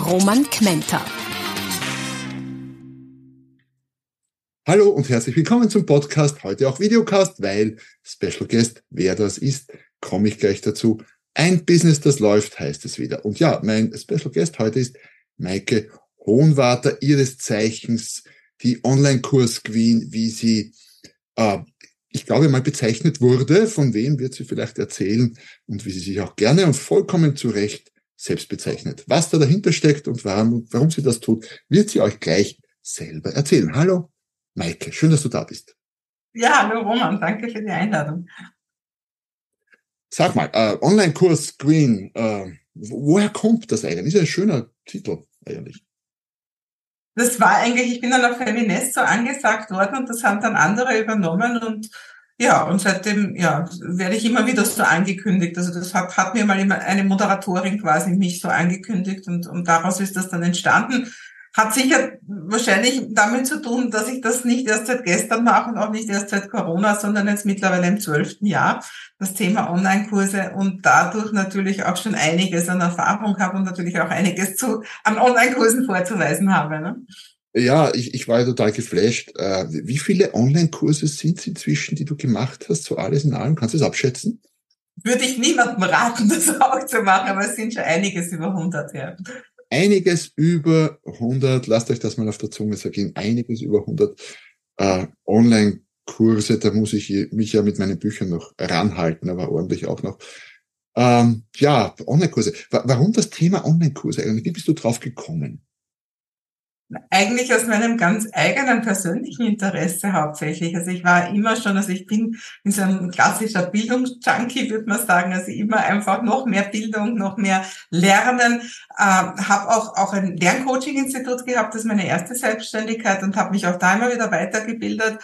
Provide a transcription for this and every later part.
Roman Kmenter. Hallo und herzlich willkommen zum Podcast, heute auch Videocast, weil Special Guest, wer das ist, komme ich gleich dazu. Ein Business, das läuft, heißt es wieder. Und ja, mein Special Guest heute ist Maike Hohenwarter, ihres Zeichens die Online-Kurs-Queen, wie sie, äh, ich glaube mal bezeichnet wurde. Von wem wird sie vielleicht erzählen und wie sie sich auch gerne und vollkommen zu Recht selbst bezeichnet. Was da dahinter steckt und warum, warum sie das tut, wird sie euch gleich selber erzählen. Hallo, Maike, schön, dass du da bist. Ja, hallo Roman, danke für die Einladung. Sag mal, äh, Online-Kurs Queen, äh, woher kommt das eigentlich? Ist ja ein schöner Titel eigentlich das war eigentlich, ich bin dann auf Feminist so angesagt worden und das haben dann andere übernommen und ja, und seitdem, ja, werde ich immer wieder so angekündigt. Also das hat, hat mir mal immer eine Moderatorin quasi mich so angekündigt und, und daraus ist das dann entstanden. Hat sicher wahrscheinlich damit zu tun, dass ich das nicht erst seit gestern mache und auch nicht erst seit Corona, sondern jetzt mittlerweile im zwölften Jahr, das Thema Online-Kurse und dadurch natürlich auch schon einiges an Erfahrung habe und natürlich auch einiges zu, an Online-Kursen vorzuweisen habe. Ne? Ja, ich, ich war ja total geflasht. Äh, wie viele Online-Kurse sind es inzwischen, die du gemacht hast, so alles in allem? Kannst du es abschätzen? Würde ich niemandem raten, das auch zu machen, aber es sind schon einiges über 100, ja einiges über 100, lasst euch das mal auf der Zunge sagen, einiges über 100 äh, Online-Kurse, da muss ich mich ja mit meinen Büchern noch ranhalten, aber ordentlich auch noch. Ähm, ja, Online-Kurse. Warum das Thema Online-Kurse eigentlich? Wie bist du drauf gekommen? Eigentlich aus meinem ganz eigenen persönlichen Interesse hauptsächlich. Also ich war immer schon, also ich bin in so ein klassischer Bildungsjunkie, würde man sagen. Also immer einfach noch mehr Bildung, noch mehr Lernen. Äh, habe auch, auch ein Lerncoaching-Institut gehabt, das ist meine erste Selbstständigkeit und habe mich auch da immer wieder weitergebildet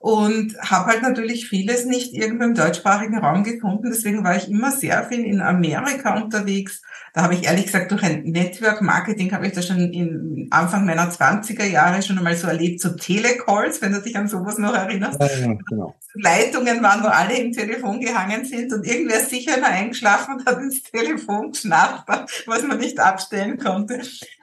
und habe halt natürlich vieles nicht irgendwo im deutschsprachigen Raum gefunden. Deswegen war ich immer sehr viel in Amerika unterwegs. Da habe ich ehrlich gesagt durch ein Network Marketing habe ich das schon in Anfang meiner 20er Jahre schon einmal so erlebt, so Telecalls, wenn du dich an sowas noch erinnerst. Ja, ja, genau. Leitungen waren, wo alle im Telefon gehangen sind und irgendwer ist sicher immer eingeschlafen und hat ins Telefon geschnappt, was man nicht abstellen konnte.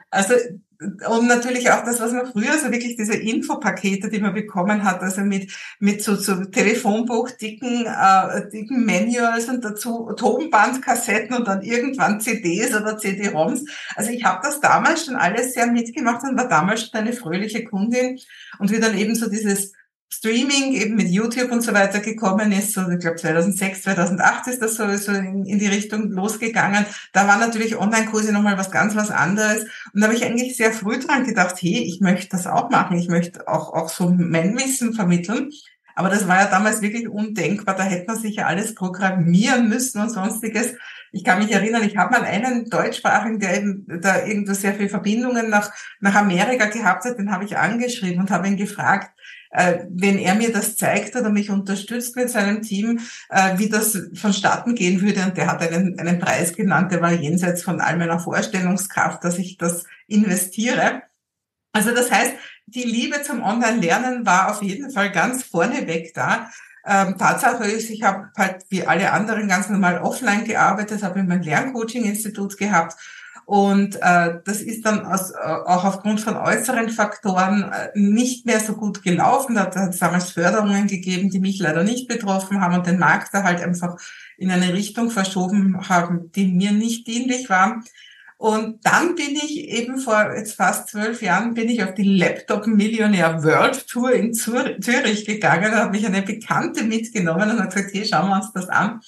Also und natürlich auch das, was man früher so wirklich diese Infopakete, die man bekommen hat, also mit mit so, so Telefonbuch, dicken äh, dicken Manuals und dazu Tonbandkassetten und dann irgendwann CDs oder CD-ROMs. Also ich habe das damals schon alles sehr mitgemacht und war damals schon eine fröhliche Kundin und wie dann eben so dieses Streaming eben mit YouTube und so weiter gekommen ist, so ich glaube 2006, 2008 ist das so, so in, in die Richtung losgegangen. Da war natürlich Online-Kurse nochmal was ganz was anderes. Und da habe ich eigentlich sehr früh dran gedacht, hey, ich möchte das auch machen. Ich möchte auch, auch so mein Wissen vermitteln. Aber das war ja damals wirklich undenkbar. Da hätte man sich ja alles programmieren müssen und sonstiges. Ich kann mich erinnern, ich habe mal einen Deutschsprachigen, der eben da irgendwo sehr viele Verbindungen nach, nach Amerika gehabt hat, den habe ich angeschrieben und habe ihn gefragt, äh, wenn er mir das zeigt oder mich unterstützt mit seinem Team, äh, wie das vonstatten gehen würde. Und der hat einen, einen Preis genannt, der war jenseits von all meiner Vorstellungskraft, dass ich das investiere. Also das heißt, die Liebe zum Online-Lernen war auf jeden Fall ganz vorneweg da. Ähm, Tatsache ist, ich habe halt wie alle anderen ganz normal offline gearbeitet, habe mein Lerncoaching-Institut gehabt und äh, das ist dann aus, äh, auch aufgrund von äußeren Faktoren äh, nicht mehr so gut gelaufen. Da hat es damals Förderungen gegeben, die mich leider nicht betroffen haben und den Markt da halt einfach in eine Richtung verschoben haben, die mir nicht dienlich war. Und dann bin ich eben vor jetzt fast zwölf Jahren bin ich auf die Laptop Millionär World Tour in Zürich gegangen, da habe mich eine Bekannte mitgenommen und hat gesagt, hier schauen wir uns das an.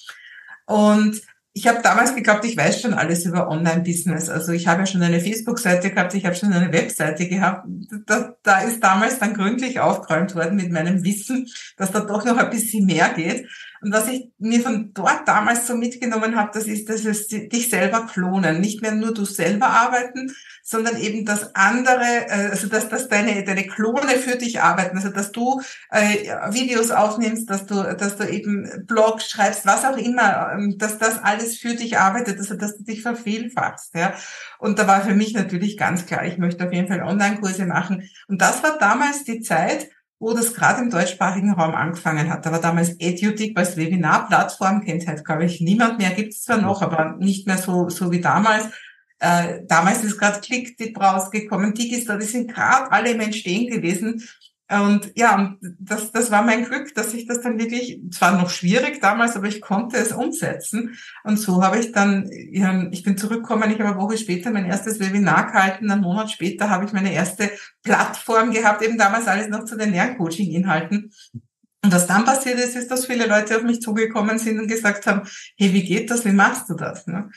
Und ich habe damals geglaubt, ich weiß schon alles über Online-Business. Also ich habe ja schon eine Facebook-Seite gehabt, ich habe schon eine Webseite gehabt. Da, da ist damals dann gründlich aufgeräumt worden mit meinem Wissen, dass da doch noch ein bisschen mehr geht. Und was ich mir von dort damals so mitgenommen habe, das ist, dass es dich selber klonen. Nicht mehr nur du selber arbeiten, sondern eben, dass andere, äh, also dass, dass deine, deine Klone für dich arbeiten. Also dass du äh, Videos aufnimmst, dass du, dass du eben Blogs schreibst, was auch immer, ähm, dass das alles für dich arbeitet, also dass du dich vervielfachst. Ja. Und da war für mich natürlich ganz klar, ich möchte auf jeden Fall Online-Kurse machen. Und das war damals die Zeit, wo das gerade im deutschsprachigen Raum angefangen hat. Da war damals EduTik als Webinar-Plattform, kennt halt, glaube ich, niemand mehr, gibt es zwar noch, aber nicht mehr so, so wie damals. Äh, damals ist gerade ClickTip rausgekommen, Digistore, die sind gerade alle im Entstehen gewesen. Und ja, das, das war mein Glück, dass ich das dann wirklich, zwar noch schwierig damals, aber ich konnte es umsetzen. Und so habe ich dann, ich bin zurückgekommen, ich habe eine Woche später mein erstes Webinar gehalten, einen Monat später habe ich meine erste Plattform gehabt, eben damals alles noch zu den Lerncoaching-Inhalten. Und was dann passiert ist, ist, dass viele Leute auf mich zugekommen sind und gesagt haben, hey, wie geht das, wie machst du das? Ne?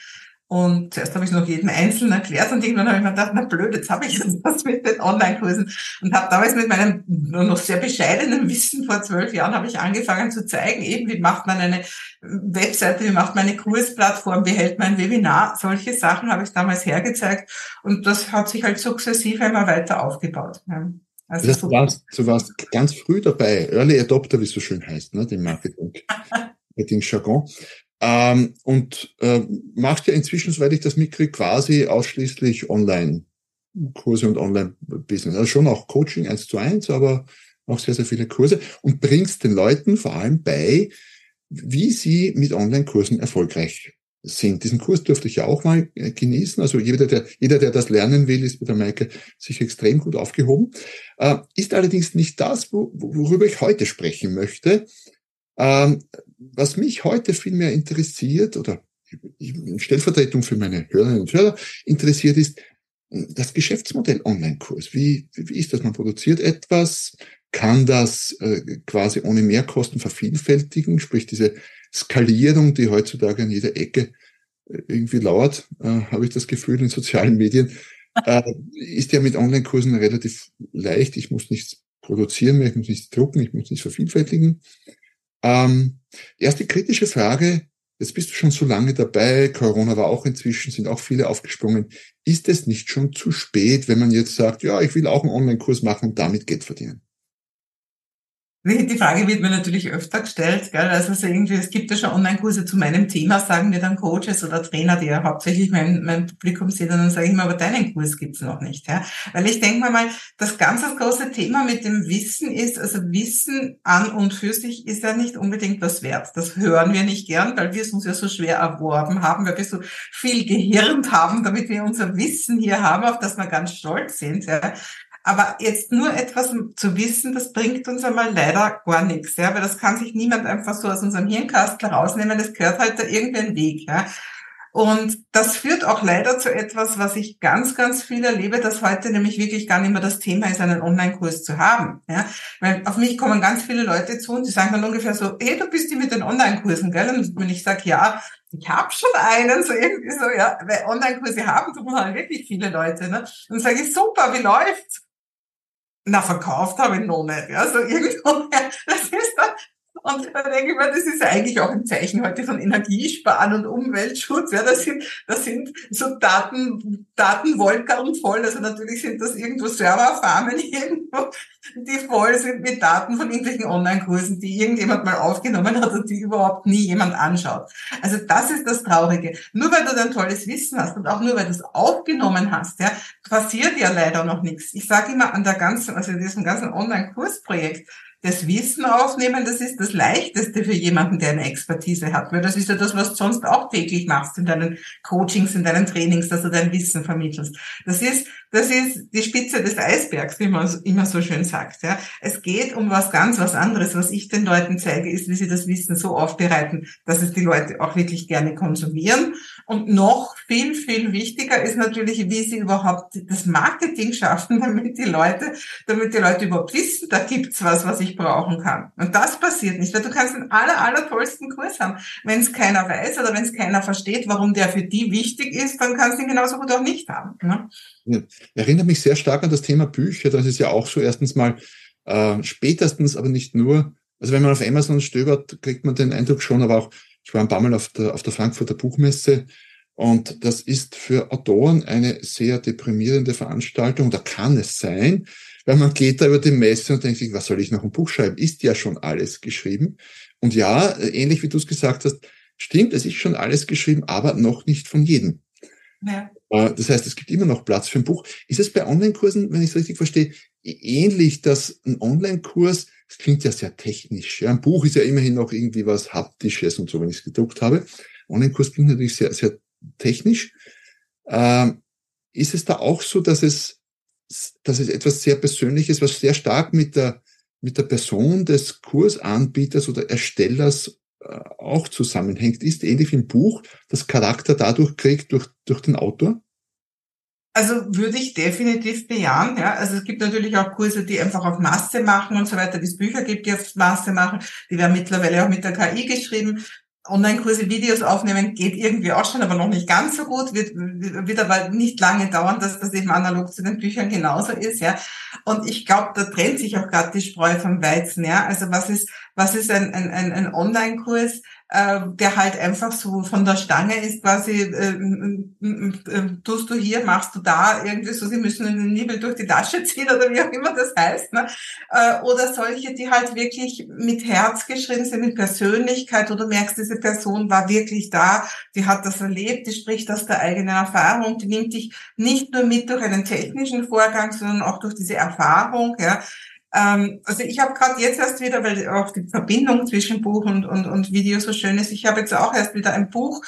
Und zuerst habe ich noch jedem Einzelnen erklärt und irgendwann habe ich mir gedacht, na blöd, jetzt habe ich das mit den Online-Kursen. Und habe damals mit meinem noch sehr bescheidenen Wissen vor zwölf Jahren habe ich angefangen zu zeigen, eben wie macht man eine Webseite, wie macht man eine Kursplattform, wie hält man ein Webinar. Solche Sachen habe ich damals hergezeigt und das hat sich halt sukzessive immer weiter aufgebaut. Also das, du, warst, du warst ganz früh dabei, Early Adopter, wie es so schön heißt, ne, dem Marketing. Marketing-Jargon. Ähm, und äh, macht ja inzwischen, soweit ich das mitkriege, quasi ausschließlich Online-Kurse und Online-Business. Also schon auch Coaching eins zu eins, aber auch sehr, sehr viele Kurse und bringst den Leuten vor allem bei, wie sie mit Online-Kursen erfolgreich sind. Diesen Kurs durfte ich ja auch mal äh, genießen. Also jeder, der, jeder, der das lernen will, ist mit der Maike sich extrem gut aufgehoben. Äh, ist allerdings nicht das, worüber ich heute sprechen möchte. Ähm, was mich heute viel mehr interessiert oder in Stellvertretung für meine Hörerinnen und Hörer interessiert ist, das Geschäftsmodell Online-Kurs. Wie, wie ist das? Man produziert etwas, kann das äh, quasi ohne Mehrkosten vervielfältigen, sprich diese Skalierung, die heutzutage an jeder Ecke äh, irgendwie lauert, äh, habe ich das Gefühl in sozialen Medien, äh, ist ja mit Online-Kursen relativ leicht. Ich muss nichts produzieren mehr, ich muss nichts drucken, ich muss nichts vervielfältigen. Ähm, erste kritische Frage, jetzt bist du schon so lange dabei, Corona war auch inzwischen, sind auch viele aufgesprungen. Ist es nicht schon zu spät, wenn man jetzt sagt, ja, ich will auch einen Online-Kurs machen und damit Geld verdienen? Die Frage wird mir natürlich öfter gestellt, gell? Also so irgendwie, es gibt ja schon Online-Kurse zu meinem Thema, sagen mir dann Coaches oder Trainer, die ja hauptsächlich mein, mein Publikum sind, und dann sage ich mir, aber deinen Kurs gibt's noch nicht. Ja? Weil ich denke mal, das ganz das große Thema mit dem Wissen ist, also Wissen an und für sich ist ja nicht unbedingt was wert. Das hören wir nicht gern, weil wir es uns ja so schwer erworben haben, weil wir so viel gehirnt haben, damit wir unser Wissen hier haben, auf das wir ganz stolz sind. Ja? Aber jetzt nur etwas zu wissen, das bringt uns einmal leider gar nichts, ja, weil das kann sich niemand einfach so aus unserem Hirnkastel rausnehmen, das gehört halt da irgendein Weg, ja. Und das führt auch leider zu etwas, was ich ganz, ganz viel erlebe, dass heute nämlich wirklich gar nicht mehr das Thema ist, einen Online-Kurs zu haben. Ja? Weil auf mich kommen ganz viele Leute zu und die sagen dann ungefähr so, hey, du bist die mit den Online-Kursen, gell? Und wenn ich sage, ja, ich habe schon einen, so irgendwie so, ja, weil Online-Kurse haben tun halt wirklich viele Leute. Ne? Und sage ich, super, wie läuft's? Na, verkauft habe ich noch nicht. Ja, so irgendwo, das ist dann, und da denke ich mir, das ist eigentlich auch ein Zeichen heute von Energiesparen und Umweltschutz. Ja, das sind, das sind so Daten, Datenwolken voll. Also natürlich sind das irgendwo Serverfarmen irgendwo, die voll sind mit Daten von irgendwelchen Online-Kursen, die irgendjemand mal aufgenommen hat und die überhaupt nie jemand anschaut. Also das ist das Traurige. Nur weil du dann tolles Wissen hast und auch nur weil du es aufgenommen hast, ja, passiert ja leider noch nichts. Ich sage immer an der ganzen, also in diesem ganzen Online-Kursprojekt, das Wissen aufnehmen, das ist das Leichteste für jemanden, der eine Expertise hat. Weil das ist ja das, was du sonst auch täglich machst in deinen Coachings, in deinen Trainings, dass du dein Wissen vermittelst. Das ist, das ist die Spitze des Eisbergs, wie man immer so schön sagt. Ja. Es geht um was ganz was anderes. Was ich den Leuten zeige, ist, wie sie das Wissen so aufbereiten, dass es die Leute auch wirklich gerne konsumieren. Und noch viel, viel wichtiger ist natürlich, wie sie überhaupt das Marketing schaffen, damit die Leute, damit die Leute überhaupt wissen, da gibt's was, was ich brauchen kann. Und das passiert nicht, weil du kannst den aller, aller tollsten Kurs haben. Wenn es keiner weiß oder wenn es keiner versteht, warum der für die wichtig ist, dann kannst du ihn genauso gut auch nicht haben. Ne? Ja. Erinnert mich sehr stark an das Thema Bücher. Das ist ja auch so erstens mal äh, spätestens, aber nicht nur Also wenn man auf Amazon stöbert, kriegt man den Eindruck schon, aber auch, ich war ein paar Mal auf der, auf der Frankfurter Buchmesse und das ist für Autoren eine sehr deprimierende Veranstaltung. Da kann es sein, weil man geht da über die Messe und denkt sich, was soll ich noch ein Buch schreiben? Ist ja schon alles geschrieben. Und ja, ähnlich wie du es gesagt hast, stimmt, es ist schon alles geschrieben, aber noch nicht von jedem. Ja. Äh, das heißt, es gibt immer noch Platz für ein Buch. Ist es bei Online-Kursen, wenn ich es richtig verstehe, ähnlich, dass ein Online-Kurs, das klingt ja sehr technisch. Ja? Ein Buch ist ja immerhin noch irgendwie was Haptisches und so, wenn ich es gedruckt habe. Online-Kurs klingt natürlich sehr, sehr technisch. Ähm, ist es da auch so, dass es, dass es etwas sehr Persönliches, was sehr stark mit der, mit der Person des Kursanbieters oder Erstellers äh, auch zusammenhängt, ist ähnlich wie im Buch, das Charakter dadurch kriegt durch, durch den Autor? Also würde ich definitiv bejahen. Ja. Also es gibt natürlich auch Kurse, die einfach auf Masse machen und so weiter, wie es Bücher gibt, die auf Masse machen. Die werden mittlerweile auch mit der KI geschrieben. Online-Kurse, Videos aufnehmen geht irgendwie auch schon, aber noch nicht ganz so gut, wird, wird aber nicht lange dauern, dass das eben analog zu den Büchern genauso ist, ja. Und ich glaube, da trennt sich auch gerade die Spreu vom Weizen, ja. Also was ist, was ist ein, ein, ein Online-Kurs? Äh, der halt einfach so von der Stange ist, quasi äh, äh, tust du hier, machst du da, irgendwie so, sie müssen den Nibel durch die Tasche ziehen oder wie auch immer das heißt. Ne? Äh, oder solche, die halt wirklich mit Herz geschrieben sind, mit Persönlichkeit, oder merkst, diese Person war wirklich da, die hat das erlebt, die spricht aus der eigenen Erfahrung, die nimmt dich nicht nur mit durch einen technischen Vorgang, sondern auch durch diese Erfahrung, ja ähm, also ich habe gerade jetzt erst wieder, weil auch die Verbindung zwischen Buch und, und, und Video so schön ist, ich habe jetzt auch erst wieder ein Buch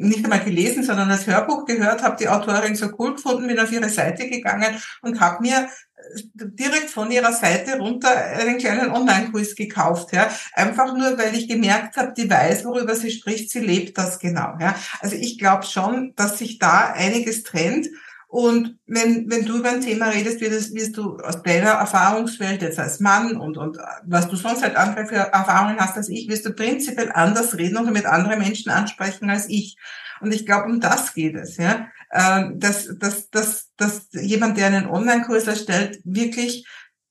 nicht einmal gelesen, sondern das Hörbuch gehört, habe die Autorin so cool gefunden, bin auf ihre Seite gegangen und habe mir äh, direkt von ihrer Seite runter einen kleinen Online-Kurs gekauft, ja, einfach nur, weil ich gemerkt habe, die weiß, worüber sie spricht, sie lebt das genau, ja. Also ich glaube schon, dass sich da einiges trennt und wenn, wenn du über ein Thema redest, wirst, wirst du aus deiner Erfahrungswelt jetzt als Mann und, und was du sonst halt andere für Erfahrungen hast als ich, wirst du prinzipiell anders reden oder mit anderen Menschen ansprechen als ich. Und ich glaube, um das geht es, ja. Ähm, dass, dass, dass, dass jemand, der einen Online-Kurs erstellt, wirklich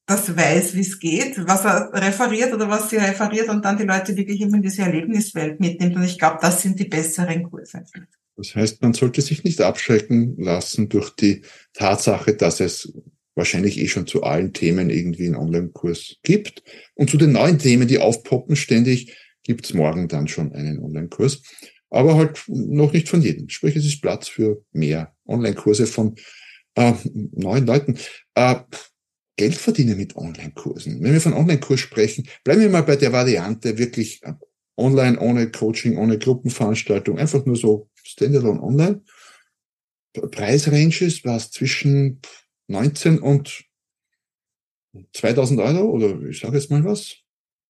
das weiß, wie es geht, was er referiert oder was sie referiert und dann die Leute wirklich in diese Erlebniswelt mitnimmt. Und ich glaube, das sind die besseren Kurse. Das heißt, man sollte sich nicht abschrecken lassen durch die Tatsache, dass es wahrscheinlich eh schon zu allen Themen irgendwie einen Online-Kurs gibt. Und zu den neuen Themen, die aufpoppen ständig, gibt es morgen dann schon einen Online-Kurs. Aber halt noch nicht von jedem. Sprich, es ist Platz für mehr Online-Kurse von äh, neuen Leuten. Äh, Geld verdienen mit Online-Kursen. Wenn wir von Online-Kurs sprechen, bleiben wir mal bei der Variante wirklich online, ohne Coaching, ohne Gruppenveranstaltung, einfach nur so Standalone online. Preisranges war es zwischen 19 und 2000 Euro oder ich sage jetzt mal was.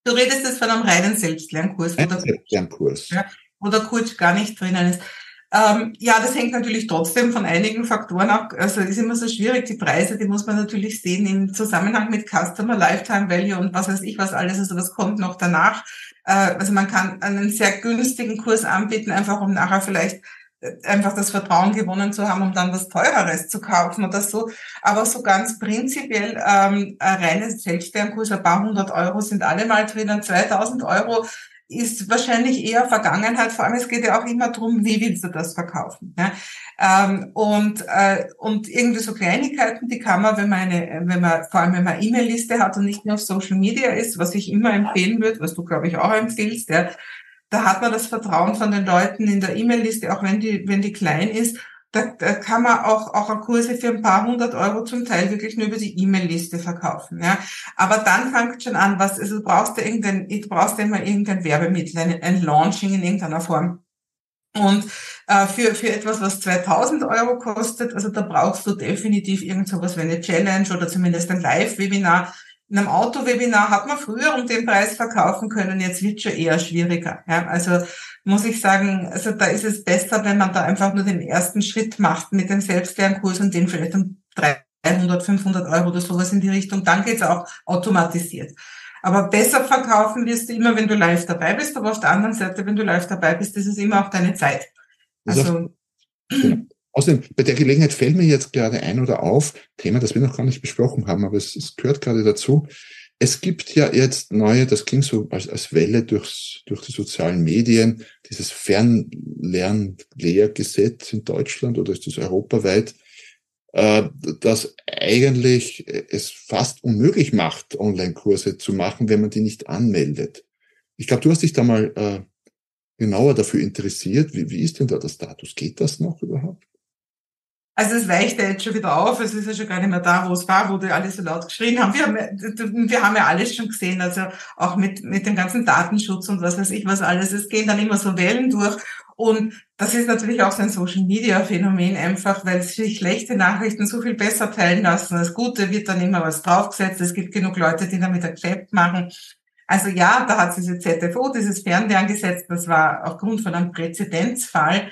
Du redest jetzt von einem reinen Selbstlernkurs. Ein Selbstlernkurs. Ja, wo der Coach gar nicht drinnen ist. Ähm, ja, das hängt natürlich trotzdem von einigen Faktoren ab. Also ist immer so schwierig. Die Preise, die muss man natürlich sehen im Zusammenhang mit Customer Lifetime Value und was weiß ich was alles. Also was kommt noch danach. Äh, also man kann einen sehr günstigen Kurs anbieten, einfach um nachher vielleicht äh, einfach das Vertrauen gewonnen zu haben, um dann was Teureres zu kaufen oder so. Aber so ganz prinzipiell ähm, ein reines Selbstlernkurs, ein paar hundert Euro sind alle mal drinnen, 2000 Euro ist wahrscheinlich eher Vergangenheit. Vor allem, es geht ja auch immer darum, wie willst du das verkaufen. Ja? Ähm, und, äh, und irgendwie so Kleinigkeiten, die kann man, wenn man eine, wenn man, vor allem wenn man E-Mail-Liste hat und nicht nur auf Social Media ist, was ich immer empfehlen würde, was du, glaube ich, auch empfiehlst, ja, da hat man das Vertrauen von den Leuten in der E-Mail-Liste, auch wenn die, wenn die klein ist, da, da kann man auch, auch Kurse für ein paar hundert Euro zum Teil wirklich nur über die E-Mail-Liste verkaufen. Ja. Aber dann fängt schon an, was, also du brauchst ja irgendein, du brauchst immer irgendein Werbemittel, ein, ein Launching in irgendeiner Form. Und äh, für, für etwas, was 2000 Euro kostet, also da brauchst du definitiv irgend sowas wie eine Challenge oder zumindest ein Live-Webinar, in einem Autowebinar hat man früher um den Preis verkaufen können, jetzt wird schon eher schwieriger. Ja, also muss ich sagen, also da ist es besser, wenn man da einfach nur den ersten Schritt macht mit dem Selbstlernkurs und den vielleicht um 300, 500 Euro oder sowas in die Richtung. Dann geht's auch automatisiert. Aber besser verkaufen wirst du immer, wenn du live dabei bist. Aber auf der anderen Seite, wenn du live dabei bist, ist es immer auch deine Zeit. Also, genau. Außerdem, bei der Gelegenheit fällt mir jetzt gerade ein oder auf, Thema, das wir noch gar nicht besprochen haben, aber es, es gehört gerade dazu. Es gibt ja jetzt neue, das ging so als, als Welle durchs, durch die sozialen Medien, dieses Fernlernlehrgesetz in Deutschland oder ist das europaweit, äh, das eigentlich es fast unmöglich macht, Online-Kurse zu machen, wenn man die nicht anmeldet. Ich glaube, du hast dich da mal äh, genauer dafür interessiert. Wie, wie ist denn da der Status? Geht das noch überhaupt? Also es weicht ja jetzt schon wieder auf, es ist ja schon gar nicht mehr da, wo es war, wo die alle so laut geschrien haben. Wir haben, ja, wir haben ja alles schon gesehen, also auch mit, mit dem ganzen Datenschutz und was weiß ich was alles. Es gehen dann immer so Wellen durch. Und das ist natürlich auch so ein Social Media Phänomen einfach, weil sich schlechte Nachrichten so viel besser teilen lassen. Das Gute wird dann immer was draufgesetzt. Es gibt genug Leute, die damit ein Geschäft machen. Also ja, da hat diese ZFO, dieses Fernlerngesetz, das war aufgrund von einem Präzedenzfall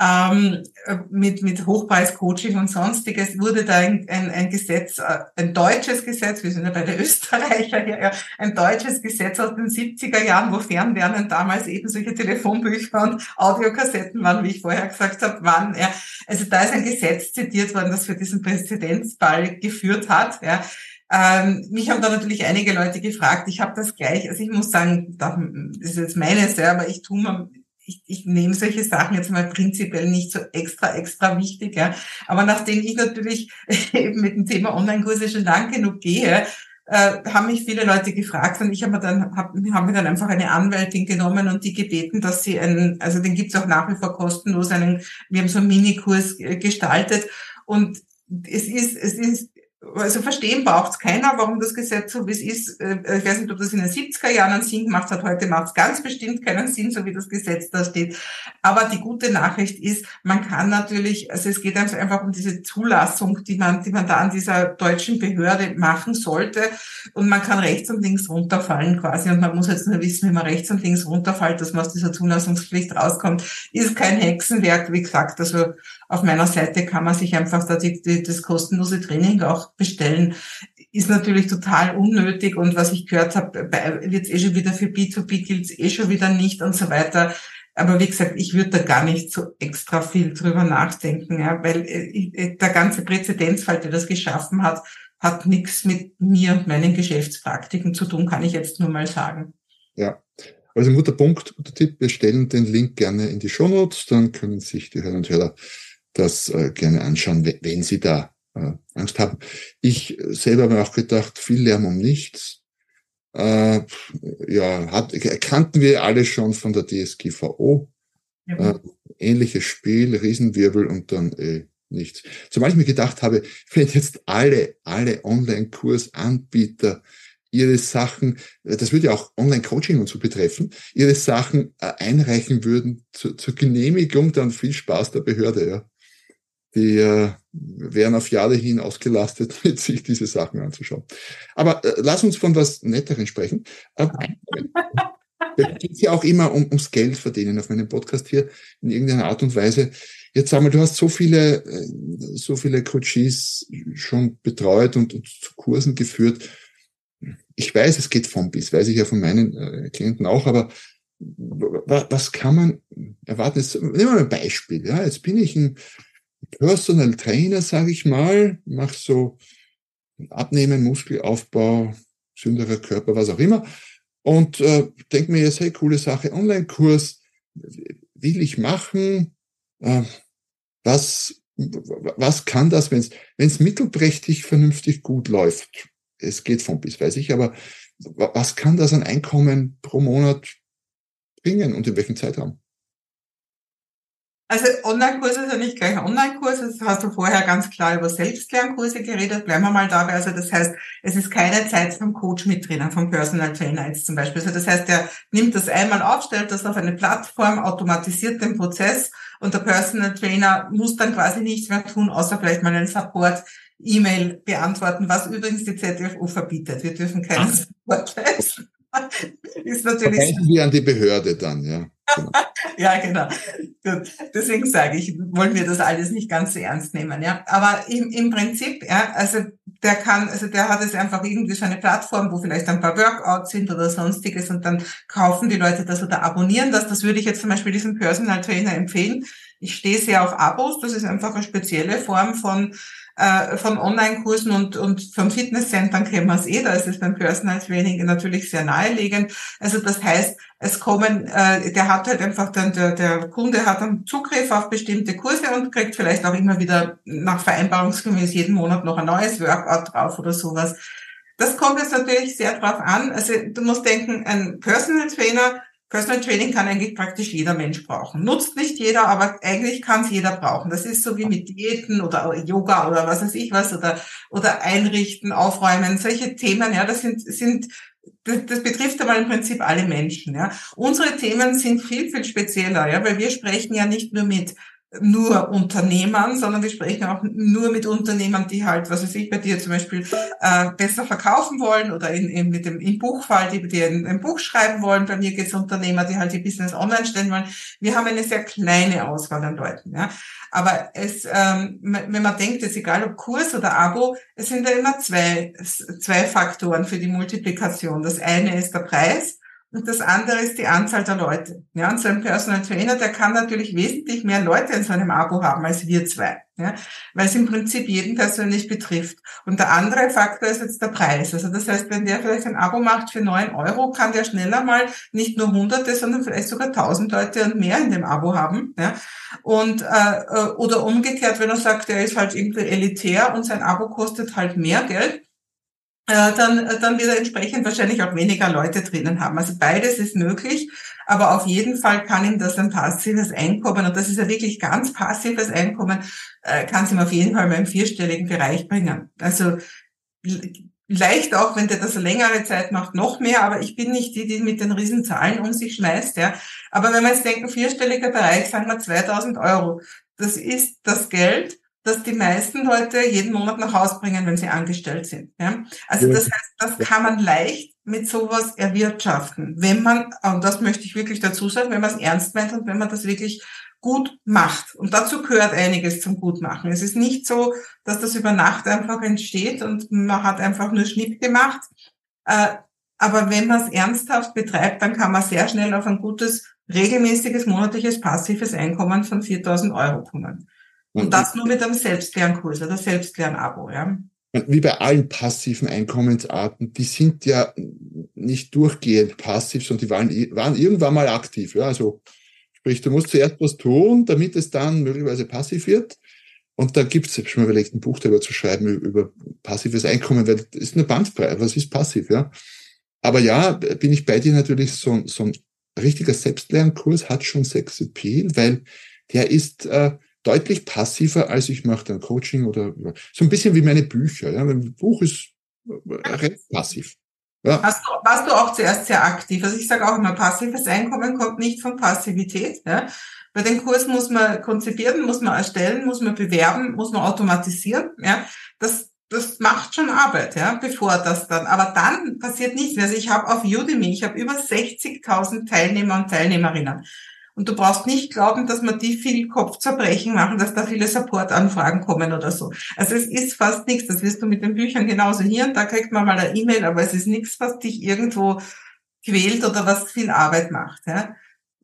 ähm, mit, mit Hochpreis-Coaching und sonstiges wurde da ein, ein, ein Gesetz, äh, ein deutsches Gesetz, wir sind ja bei der Österreicher hier, ja, ein deutsches Gesetz aus den 70er Jahren, wo Fernlernen damals eben solche Telefonbücher und Audiokassetten waren, wie ich vorher gesagt habe, waren. Ja. Also da ist ein Gesetz zitiert worden, das für diesen Präzedenzball geführt hat. Ja. Ähm, mich haben da natürlich einige Leute gefragt. Ich habe das gleich, also ich muss sagen, das ist jetzt meine ja, aber ich tue mir ich, ich nehme solche Sachen jetzt mal prinzipiell nicht so extra, extra wichtig. Ja. Aber nachdem ich natürlich eben mit dem Thema Online-Kurse schon lang genug gehe, äh, haben mich viele Leute gefragt und ich habe mir dann hab, hab mir dann einfach eine Anwältin genommen und die gebeten, dass sie einen, also den gibt's auch nach wie vor kostenlos einen, wir haben so einen Minikurs gestaltet und es ist es ist also verstehen braucht es keiner, warum das Gesetz so wie es ist. Äh, ich weiß nicht, ob das in den 70er Jahren einen Sinn gemacht hat. Heute macht es ganz bestimmt keinen Sinn, so wie das Gesetz da steht. Aber die gute Nachricht ist, man kann natürlich, also es geht einfach um diese Zulassung, die man, die man da an dieser deutschen Behörde machen sollte. Und man kann rechts und links runterfallen quasi. Und man muss jetzt nur wissen, wie man rechts und links runterfällt, dass man aus dieser Zulassungspflicht rauskommt. Ist kein Hexenwerk, wie gesagt. Also auf meiner Seite kann man sich einfach da die, die, das kostenlose Training auch bestellen. Ist natürlich total unnötig und was ich gehört habe, wird es eh schon wieder für B2B gilt eh schon wieder nicht und so weiter. Aber wie gesagt, ich würde da gar nicht so extra viel drüber nachdenken, ja, weil äh, äh, der ganze Präzedenzfall, der das geschaffen hat, hat nichts mit mir und meinen Geschäftspraktiken zu tun, kann ich jetzt nur mal sagen. Ja, also ein guter Punkt, guter Tipp. Wir stellen den Link gerne in die Show Notes, dann können sich die Hörer und Hörer das äh, gerne anschauen, wenn Sie da äh, Angst haben. Ich selber habe mir auch gedacht, viel Lärm um nichts. Äh, ja, hat, kannten wir alle schon von der DSGVO. Ja. Äh, ähnliches Spiel, Riesenwirbel und dann äh, nichts. Zumal ich mir gedacht habe, wenn jetzt alle, alle Online-Kursanbieter ihre Sachen, das würde ja auch Online-Coaching und so betreffen, ihre Sachen äh, einreichen würden zur, zur Genehmigung, dann viel Spaß der Behörde, ja die äh, wären auf Jahre hin ausgelastet, mit sich diese Sachen anzuschauen. Aber äh, lass uns von was Netteren sprechen. Äh, geht ja auch immer um, ums Geld verdienen auf meinem Podcast hier in irgendeiner Art und Weise. Jetzt sag mal, du hast so viele, äh, so viele Coaches schon betreut und, und zu Kursen geführt. Ich weiß, es geht vom bis, weiß ich ja von meinen äh, Klienten auch, aber was kann man erwarten? Jetzt, nehmen wir mal ein Beispiel. Ja, jetzt bin ich ein Personal Trainer, sage ich mal, mach so Abnehmen, Muskelaufbau, sünderer Körper, was auch immer. Und äh, denke mir jetzt, hey, coole Sache, Online-Kurs, will ich machen? Äh, was, was kann das, wenn es mittelprächtig vernünftig gut läuft? Es geht von bis, weiß ich, aber was kann das an Einkommen pro Monat bringen und in welchem Zeitraum? Also Online-Kurse ist ja nicht gleich Online-Kurse, das hast du vorher ganz klar über Selbstlernkurse geredet, bleiben wir mal dabei. Also das heißt, es ist keine Zeit vom Coach mit drinnen, vom Personal Trainer jetzt zum Beispiel. Also das heißt, der nimmt das einmal auf, stellt das auf eine Plattform, automatisiert den Prozess und der Personal Trainer muss dann quasi nichts mehr tun, außer vielleicht mal einen Support E-Mail beantworten, was übrigens die ZFU verbietet. Wir dürfen keinen Support leisten. ist natürlich. Verweisen wir an die Behörde dann, ja. Genau. ja, genau. Gut. Deswegen sage ich, wollen wir das alles nicht ganz so ernst nehmen, ja. Aber im, im Prinzip, ja, also der kann, also der hat jetzt einfach irgendwie so eine Plattform, wo vielleicht ein paar Workouts sind oder sonstiges und dann kaufen die Leute das oder abonnieren das. Das würde ich jetzt zum Beispiel diesem Personal Trainer empfehlen. Ich stehe sehr auf Abos. Das ist einfach eine spezielle Form von äh, von Online-Kursen und, und vom Fitnesscentern kennen wir es eh, da ist es beim Personal Training natürlich sehr naheliegend. Also das heißt, es kommen, äh, der hat halt einfach dann, der, der Kunde hat dann Zugriff auf bestimmte Kurse und kriegt vielleicht auch immer wieder nach Vereinbarungsgemäß jeden Monat noch ein neues Workout drauf oder sowas. Das kommt jetzt natürlich sehr drauf an. Also du musst denken, ein Personal Trainer, Personal Training kann eigentlich praktisch jeder Mensch brauchen. Nutzt nicht jeder, aber eigentlich kann es jeder brauchen. Das ist so wie mit Diäten oder Yoga oder was weiß ich was oder, oder einrichten, aufräumen. Solche Themen, ja, das sind, sind das, das betrifft aber im Prinzip alle Menschen. Ja. Unsere Themen sind viel, viel spezieller, ja, weil wir sprechen ja nicht nur mit nur Unternehmern, sondern wir sprechen auch nur mit Unternehmern, die halt, was weiß ich, bei dir zum Beispiel äh, besser verkaufen wollen oder in, in, mit dem im Buchfall, die, die ein, ein Buch schreiben wollen. Bei mir geht es Unternehmer, die halt ihr Business online stellen wollen. Wir haben eine sehr kleine Auswahl an Leuten. Ja. Aber es, ähm, wenn man denkt, es ist egal ob Kurs oder Abo, es sind ja immer zwei, zwei Faktoren für die Multiplikation. Das eine ist der Preis und das andere ist die Anzahl der Leute. Ja, und so ein Personal Trainer, der kann natürlich wesentlich mehr Leute in seinem Abo haben als wir zwei. Ja, weil es im Prinzip jeden persönlich betrifft. Und der andere Faktor ist jetzt der Preis. Also das heißt, wenn der vielleicht ein Abo macht für neun Euro, kann der schneller mal nicht nur hunderte, sondern vielleicht sogar tausend Leute und mehr in dem Abo haben. Ja, und, äh, oder umgekehrt, wenn er sagt, er ist halt irgendwie elitär und sein Abo kostet halt mehr Geld, äh, dann, äh, dann wird er entsprechend wahrscheinlich auch weniger Leute drinnen haben. Also beides ist möglich, aber auf jeden Fall kann ihm das ein passives Einkommen, und das ist ja wirklich ganz passives Einkommen, äh, kann es ihm auf jeden Fall mal im vierstelligen Bereich bringen. Also leicht auch, wenn der das längere Zeit macht, noch mehr, aber ich bin nicht die, die mit den Riesenzahlen um sich schmeißt. Ja. Aber wenn wir jetzt denken, vierstelliger Bereich, sagen wir 2000 Euro, das ist das Geld, dass die meisten Leute jeden Monat nach Hause bringen, wenn sie angestellt sind. Ja? Also das heißt, das kann man leicht mit sowas erwirtschaften, wenn man, und das möchte ich wirklich dazu sagen, wenn man es ernst meint und wenn man das wirklich gut macht. Und dazu gehört einiges zum Gutmachen. Es ist nicht so, dass das über Nacht einfach entsteht und man hat einfach nur Schnipp gemacht. Äh, aber wenn man es ernsthaft betreibt, dann kann man sehr schnell auf ein gutes, regelmäßiges, monatliches, passives Einkommen von 4000 Euro kommen. Und das nur mit einem Selbstlernkurs oder Selbstlernabo, ja. Wie bei allen passiven Einkommensarten, die sind ja nicht durchgehend passiv, sondern die waren, waren irgendwann mal aktiv. Ja? Also sprich, du musst zuerst was tun, damit es dann möglicherweise passiv wird. Und da gibt es, ich habe schon mal überlegt, ein Buch darüber zu schreiben, über passives Einkommen, weil das ist eine Bandbreite, was ist passiv, ja. Aber ja, bin ich bei dir natürlich, so, so ein richtiger Selbstlernkurs hat schon Sex Appeal, weil der ist, äh, deutlich passiver, als ich mache dann Coaching oder so ein bisschen wie meine Bücher. Ja. Mein Buch ist äh, recht passiv. Ja. Warst, du, warst du auch zuerst sehr aktiv? Also ich sage auch immer, passives Einkommen kommt nicht von Passivität. Ja. Bei den Kurs muss man konzipieren, muss man erstellen, muss man bewerben, muss man automatisieren. Ja. Das, das macht schon Arbeit, ja, bevor das dann. Aber dann passiert nichts. Also ich habe auf Udemy, ich habe über 60.000 Teilnehmer und Teilnehmerinnen. Und du brauchst nicht glauben, dass man die viel Kopfzerbrechen machen, dass da viele Supportanfragen kommen oder so. Also es ist fast nichts. Das wirst du mit den Büchern genauso hier und da kriegt man mal eine E-Mail, aber es ist nichts, was dich irgendwo quält oder was viel Arbeit macht. Ja?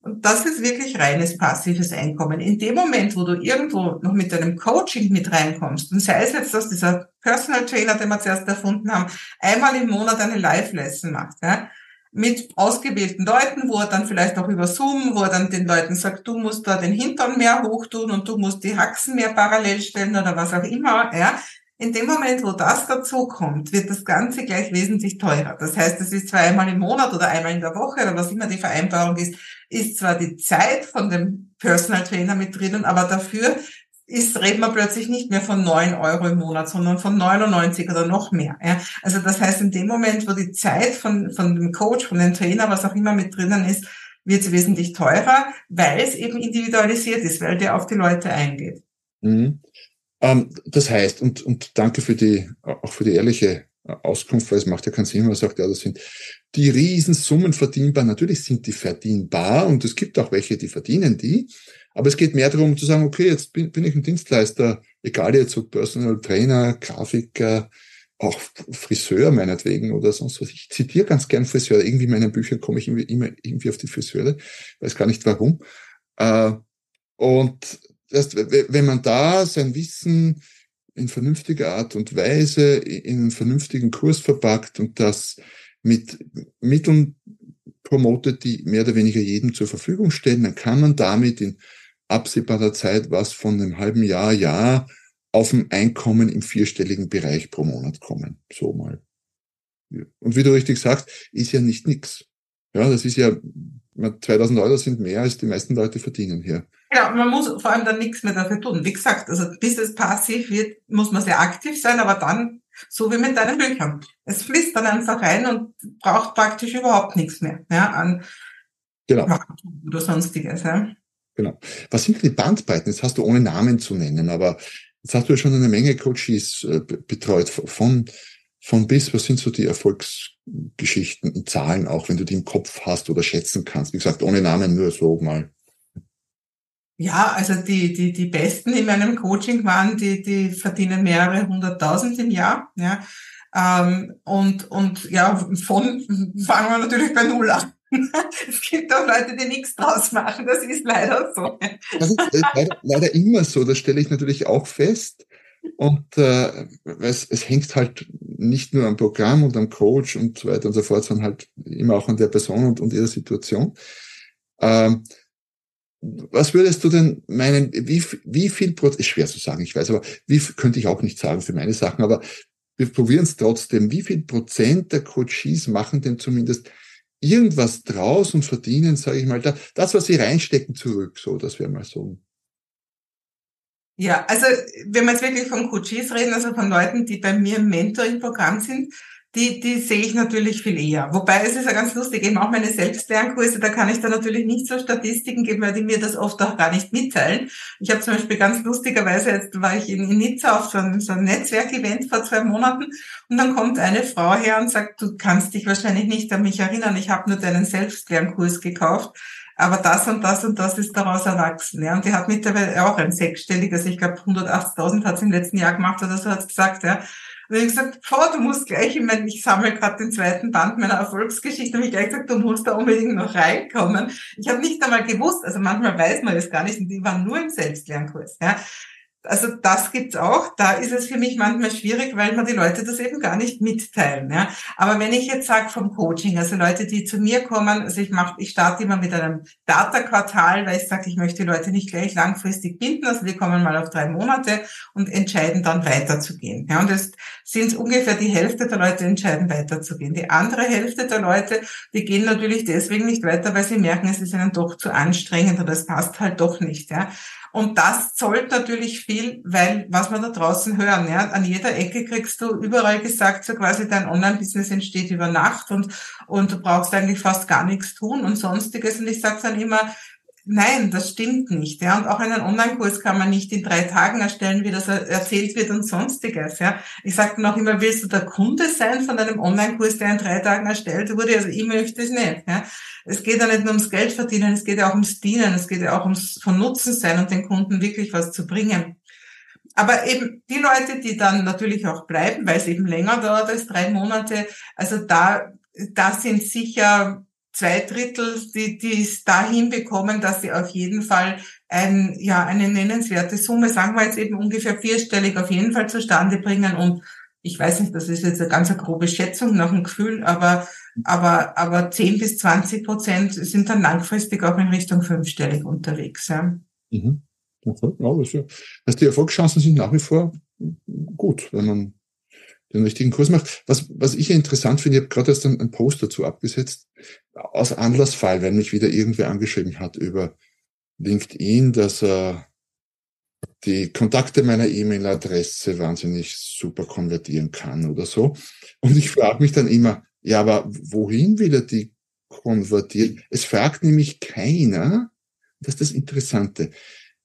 Und das ist wirklich reines passives Einkommen. In dem Moment, wo du irgendwo noch mit deinem Coaching mit reinkommst, und sei es jetzt, dass dieser Personal Trainer, den wir zuerst erfunden haben, einmal im Monat eine Live-Lesson macht, ja, mit ausgewählten Leuten, wo er dann vielleicht auch über Zoom, wo er dann den Leuten sagt, du musst da den Hintern mehr hochtun und du musst die Haxen mehr parallel stellen oder was auch immer, ja. In dem Moment, wo das dazu kommt, wird das Ganze gleich wesentlich teurer. Das heißt, es ist zwar einmal im Monat oder einmal in der Woche oder was immer die Vereinbarung ist, ist zwar die Zeit von dem Personal Trainer mit drinnen, aber dafür ist, reden wir plötzlich nicht mehr von neun Euro im Monat, sondern von 99 oder noch mehr. Ja. Also das heißt, in dem Moment, wo die Zeit von, von dem Coach, von dem Trainer, was auch immer mit drinnen ist, wird es wesentlich teurer, weil es eben individualisiert ist, weil der auf die Leute eingeht. Mhm. Ähm, das heißt, und, und danke für die, auch für die ehrliche Auskunft, weil es macht ja keinen Sinn, wenn man sagt, ja, das sind die Riesensummen verdienbar. Natürlich sind die verdienbar und es gibt auch welche, die verdienen die. Aber es geht mehr darum zu sagen, okay, jetzt bin, bin ich ein Dienstleister, egal jetzt ob Personal Trainer, Grafiker, auch Friseur meinetwegen oder sonst was. Ich zitiere ganz gern Friseur. Irgendwie in meinen Büchern komme ich immer, immer irgendwie auf die Friseure. Weiß gar nicht warum. Äh, und das, wenn man da sein Wissen in vernünftiger Art und Weise in einen vernünftigen Kurs verpackt und das mit Mitteln promotet, die mehr oder weniger jedem zur Verfügung stehen, dann kann man damit in absehbarer Zeit was von einem halben Jahr, Jahr auf ein Einkommen im vierstelligen Bereich pro Monat kommen. So mal. Und wie du richtig sagst, ist ja nicht nix. Ja, das ist ja, 2000 Euro sind mehr, als die meisten Leute verdienen hier. Ja, man muss vor allem dann nichts mehr dafür tun. Wie gesagt, also bis es passiv wird, muss man sehr aktiv sein, aber dann so wie mit deinen Büchern. Es fließt dann einfach rein und braucht praktisch überhaupt nichts mehr ja, an genau. oder sonstiges. Ja. Genau. Was sind die Bandbreiten? Jetzt hast du ohne Namen zu nennen, aber jetzt hast du ja schon eine Menge Coaches äh, betreut von von bis. Was sind so die Erfolgsgeschichten und Zahlen auch, wenn du die im Kopf hast oder schätzen kannst? Wie gesagt, ohne Namen nur so mal. Ja, also die, die, die Besten in meinem Coaching waren, die, die verdienen mehrere hunderttausend im Jahr. Ja. Ähm, und, und ja, von fangen wir natürlich bei Null an. es gibt auch Leute, die nichts draus machen. Das ist leider so. Das ist leider, leider immer so. Das stelle ich natürlich auch fest. Und äh, es, es hängt halt nicht nur am Programm und am Coach und so weiter und so fort, sondern halt immer auch an der Person und, und ihrer Situation. Ähm, was würdest du denn meinen, wie, wie viel Prozent, ist schwer zu sagen, ich weiß, aber wie könnte ich auch nicht sagen für meine Sachen, aber wir probieren es trotzdem. Wie viel Prozent der Coaches machen denn zumindest irgendwas draus und verdienen, sage ich mal, das, was sie reinstecken, zurück? So, das wäre mal so. Ja, also wenn wir jetzt wirklich von Coaches reden, also von Leuten, die bei mir im Mentoring-Programm sind, die, die sehe ich natürlich viel eher. Wobei es ist ja ganz lustig, eben auch meine Selbstlernkurse, da kann ich da natürlich nicht so Statistiken geben, weil die mir das oft auch gar nicht mitteilen. Ich habe zum Beispiel ganz lustigerweise, jetzt war ich in, in Nizza auf so einem, so einem Netzwerkevent vor zwei Monaten und dann kommt eine Frau her und sagt, du kannst dich wahrscheinlich nicht an mich erinnern, ich habe nur deinen Selbstlernkurs gekauft aber das und das und das ist daraus erwachsen. Ja. Und die hat mittlerweile auch ein sechsstelliges, ich glaube 180.000 hat sie im letzten Jahr gemacht oder so, hat gesagt, ja. Und ich habe gesagt, boah, du musst gleich, ich meine, ich sammle gerade den zweiten Band meiner Erfolgsgeschichte, und ich gleich gesagt, du musst da unbedingt noch reinkommen. Ich habe nicht einmal gewusst, also manchmal weiß man das gar nicht, und die waren nur im Selbstlernkurs. Ja. Also das gibt's auch. Da ist es für mich manchmal schwierig, weil man die Leute das eben gar nicht mitteilen. Ja. Aber wenn ich jetzt sage vom Coaching, also Leute, die zu mir kommen, also ich mache, ich starte immer mit einem Data-Quartal, weil ich sage, ich möchte die Leute nicht gleich langfristig binden. Also wir kommen mal auf drei Monate und entscheiden dann weiterzugehen. Ja. Und es sind ungefähr die Hälfte der Leute entscheiden weiterzugehen. Die andere Hälfte der Leute, die gehen natürlich deswegen nicht weiter, weil sie merken, es ist ihnen doch zu anstrengend oder es passt halt doch nicht. Ja. Und das zollt natürlich viel, weil was wir da draußen hören, ja, an jeder Ecke kriegst du überall gesagt, so quasi dein Online-Business entsteht über Nacht und, und du brauchst eigentlich fast gar nichts tun und sonstiges. Und ich sage dann immer, Nein, das stimmt nicht. Ja, und auch einen Online-Kurs kann man nicht in drei Tagen erstellen, wie das erzählt wird und sonstiges. Ja, ich sage noch immer, willst du der Kunde sein von einem Online-Kurs, der in drei Tagen erstellt wurde? Also ich möchte es nicht. Ja, es geht ja nicht nur ums Geld verdienen, es geht ja auch ums Dienen, es geht ja auch ums von Nutzen sein und den Kunden wirklich was zu bringen. Aber eben die Leute, die dann natürlich auch bleiben, weil es eben länger dauert als drei Monate, also da, da sind sicher zwei Drittel, die, die es dahin bekommen, dass sie auf jeden Fall ein, ja, eine nennenswerte Summe, sagen wir jetzt eben ungefähr vierstellig, auf jeden Fall zustande bringen. Und ich weiß nicht, das ist jetzt eine ganz grobe Schätzung nach dem Gefühl, aber, aber, aber 10 bis 20 Prozent sind dann langfristig auch in Richtung fünfstellig unterwegs. Ja. Mhm. Ja. Also die Erfolgschancen sind nach wie vor gut, wenn man den richtigen Kurs macht. Was, was ich interessant finde, ich habe gerade erst einen, einen Post dazu abgesetzt, aus Anlassfall, wenn mich wieder irgendwer angeschrieben hat über LinkedIn, dass er die Kontakte meiner E-Mail-Adresse wahnsinnig super konvertieren kann oder so. Und ich frage mich dann immer, ja, aber wohin will er die konvertieren? Es fragt nämlich keiner, das ist das Interessante.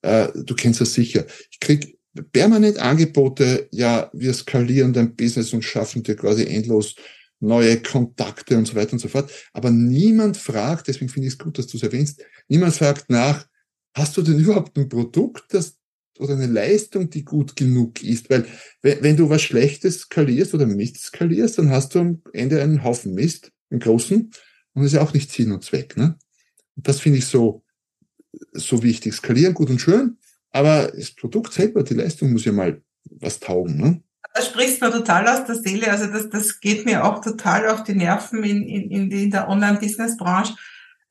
Äh, du kennst das sicher. Ich krieg permanent Angebote, ja, wir skalieren dein Business und schaffen dir quasi endlos neue Kontakte und so weiter und so fort. Aber niemand fragt, deswegen finde ich es gut, dass du es erwähnst, niemand fragt nach, hast du denn überhaupt ein Produkt, das oder eine Leistung, die gut genug ist? Weil wenn, wenn du was Schlechtes skalierst oder Mist skalierst, dann hast du am Ende einen Haufen Mist, einen großen, und das ist ja auch nicht Sinn und Zweck. Ne? Und das finde ich so, so wichtig. Skalieren gut und schön, aber das Produkt selber, die Leistung muss ja mal was taugen. Ne? Da sprichst mir total aus der Seele. Also das, das geht mir auch total auf die Nerven in, in, in der Online-Business-Branche